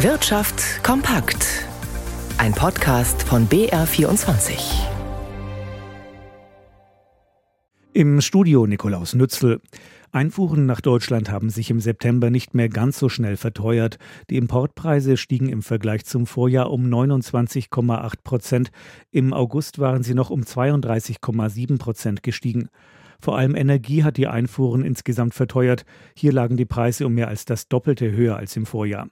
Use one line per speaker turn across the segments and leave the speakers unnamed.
Wirtschaft kompakt. Ein Podcast von BR24.
Im Studio Nikolaus Nützel. Einfuhren nach Deutschland haben sich im September nicht mehr ganz so schnell verteuert. Die Importpreise stiegen im Vergleich zum Vorjahr um 29,8 Prozent. Im August waren sie noch um 32,7 Prozent gestiegen. Vor allem Energie hat die Einfuhren insgesamt verteuert. Hier lagen die Preise um mehr als das Doppelte höher als im Vorjahr.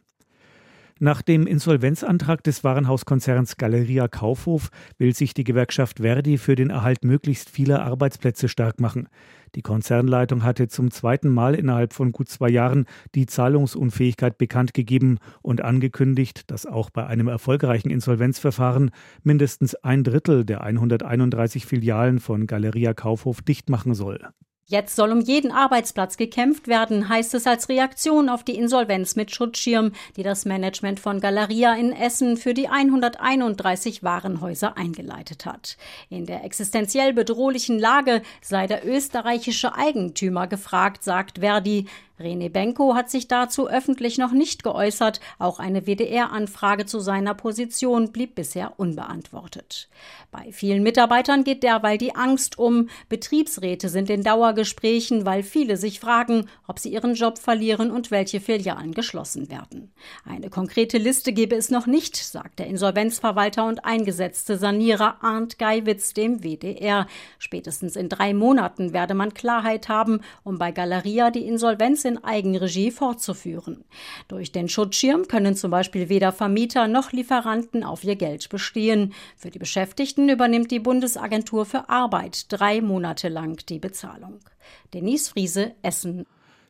Nach dem Insolvenzantrag des Warenhauskonzerns Galeria Kaufhof will sich die Gewerkschaft Verdi für den Erhalt möglichst vieler Arbeitsplätze stark machen. Die Konzernleitung hatte zum zweiten Mal innerhalb von gut zwei Jahren die Zahlungsunfähigkeit bekannt gegeben und angekündigt, dass auch bei einem erfolgreichen Insolvenzverfahren mindestens ein Drittel der 131 Filialen von Galeria Kaufhof dicht machen soll.
Jetzt soll um jeden Arbeitsplatz gekämpft werden, heißt es als Reaktion auf die Insolvenz mit Schutzschirm, die das Management von Galeria in Essen für die 131 Warenhäuser eingeleitet hat. In der existenziell bedrohlichen Lage sei der österreichische Eigentümer gefragt, sagt Verdi. Rene Benko hat sich dazu öffentlich noch nicht geäußert. Auch eine WDR-Anfrage zu seiner Position blieb bisher unbeantwortet. Bei vielen Mitarbeitern geht derweil die Angst um. Betriebsräte sind in Dauergesprächen, weil viele sich fragen, ob sie ihren Job verlieren und welche Filialen geschlossen werden. Eine konkrete Liste gebe es noch nicht, sagt der Insolvenzverwalter und eingesetzte Sanierer Arndt Geiwitz dem WDR. Spätestens in drei Monaten werde man Klarheit haben, um bei Galeria die Insolvenz in Eigenregie fortzuführen. Durch den Schutzschirm können zum Beispiel weder Vermieter noch Lieferanten auf ihr Geld bestehen. Für die Beschäftigten übernimmt die Bundesagentur für Arbeit drei Monate lang die Bezahlung. Denise Friese, Essen.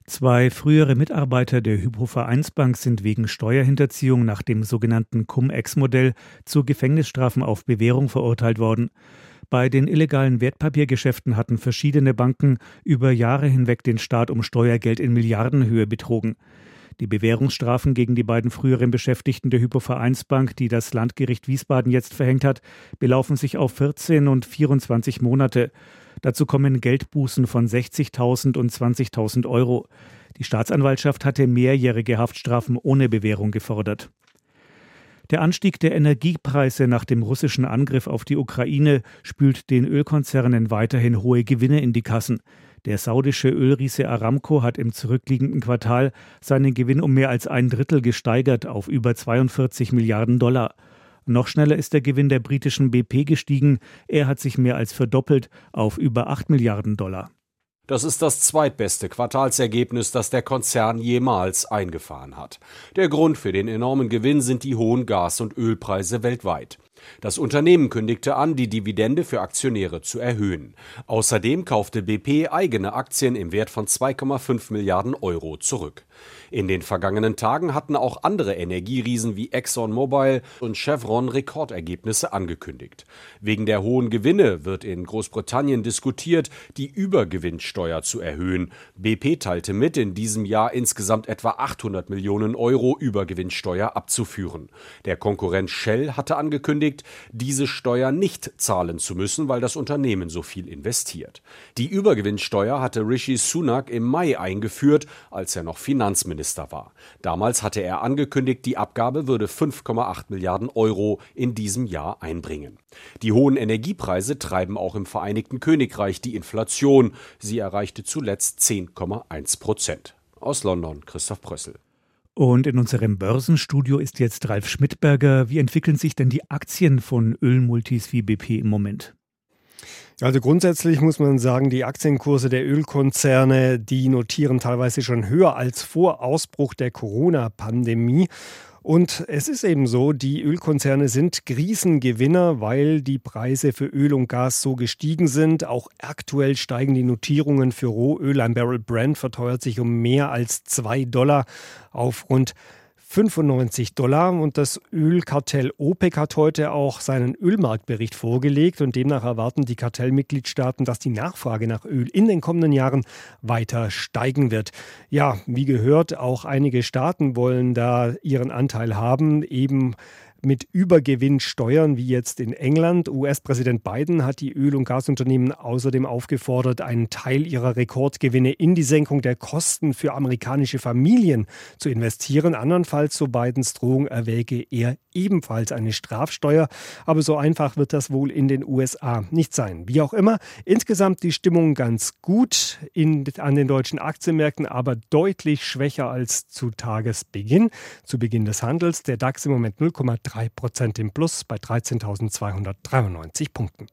Zwei frühere Mitarbeiter der Hypo-Vereinsbank sind wegen Steuerhinterziehung nach dem sogenannten Cum-Ex-Modell zu Gefängnisstrafen auf Bewährung verurteilt worden. Bei den illegalen Wertpapiergeschäften hatten verschiedene Banken über Jahre hinweg den Staat um Steuergeld in Milliardenhöhe betrogen. Die Bewährungsstrafen gegen die beiden früheren Beschäftigten der Hypovereinsbank, die das Landgericht Wiesbaden jetzt verhängt hat, belaufen sich auf 14 und 24 Monate. Dazu kommen Geldbußen von 60.000 und 20.000 Euro. Die Staatsanwaltschaft hatte mehrjährige Haftstrafen ohne Bewährung gefordert. Der Anstieg der Energiepreise nach dem russischen Angriff auf die Ukraine spült den Ölkonzernen weiterhin hohe Gewinne in die Kassen. Der saudische Ölriese Aramco hat im zurückliegenden Quartal seinen Gewinn um mehr als ein Drittel gesteigert auf über 42 Milliarden Dollar. Noch schneller ist der Gewinn der britischen BP gestiegen. Er hat sich mehr als verdoppelt auf über 8 Milliarden Dollar.
Das ist das zweitbeste Quartalsergebnis, das der Konzern jemals eingefahren hat. Der Grund für den enormen Gewinn sind die hohen Gas- und Ölpreise weltweit. Das Unternehmen kündigte an, die Dividende für Aktionäre zu erhöhen. Außerdem kaufte BP eigene Aktien im Wert von 2,5 Milliarden Euro zurück. In den vergangenen Tagen hatten auch andere Energieriesen wie ExxonMobil und Chevron Rekordergebnisse angekündigt. Wegen der hohen Gewinne wird in Großbritannien diskutiert, die Übergewinnsteuer zu erhöhen. BP teilte mit, in diesem Jahr insgesamt etwa 800 Millionen Euro Übergewinnsteuer abzuführen. Der Konkurrent Shell hatte angekündigt, diese Steuer nicht zahlen zu müssen, weil das Unternehmen so viel investiert. Die Übergewinnsteuer hatte Rishi Sunak im Mai eingeführt, als er noch Finanzminister war. Damals hatte er angekündigt, die Abgabe würde 5,8 Milliarden Euro in diesem Jahr einbringen. Die hohen Energiepreise treiben auch im Vereinigten Königreich die Inflation. Sie erreichte zuletzt 10,1 Prozent. Aus London Christoph Brössel.
Und in unserem Börsenstudio ist jetzt Ralf Schmidberger. Wie entwickeln sich denn die Aktien von Ölmultis wie BP im Moment?
Also grundsätzlich muss man sagen, die Aktienkurse der Ölkonzerne, die notieren teilweise schon höher als vor Ausbruch der Corona-Pandemie. Und es ist eben so, die Ölkonzerne sind Krisengewinner, weil die Preise für Öl und Gas so gestiegen sind. Auch aktuell steigen die Notierungen für Rohöl. Ein Barrel Brent verteuert sich um mehr als zwei Dollar auf rund 95 Dollar. Und das Ölkartell OPEC hat heute auch seinen Ölmarktbericht vorgelegt und demnach erwarten die Kartellmitgliedstaaten, dass die Nachfrage nach Öl in den kommenden Jahren weiter steigen wird. Ja, wie gehört, auch einige Staaten wollen da ihren Anteil haben, eben mit Übergewinnsteuern wie jetzt in England. US-Präsident Biden hat die Öl- und Gasunternehmen außerdem aufgefordert, einen Teil ihrer Rekordgewinne in die Senkung der Kosten für amerikanische Familien zu investieren. Andernfalls, so Bidens Drohung, erwäge er ebenfalls eine Strafsteuer. Aber so einfach wird das wohl in den USA nicht sein. Wie auch immer, insgesamt die Stimmung ganz gut in, an den deutschen Aktienmärkten, aber deutlich schwächer als zu Tagesbeginn. Zu Beginn des Handels der DAX im Moment 0,3 Prozent im Plus bei 13.293 Punkten.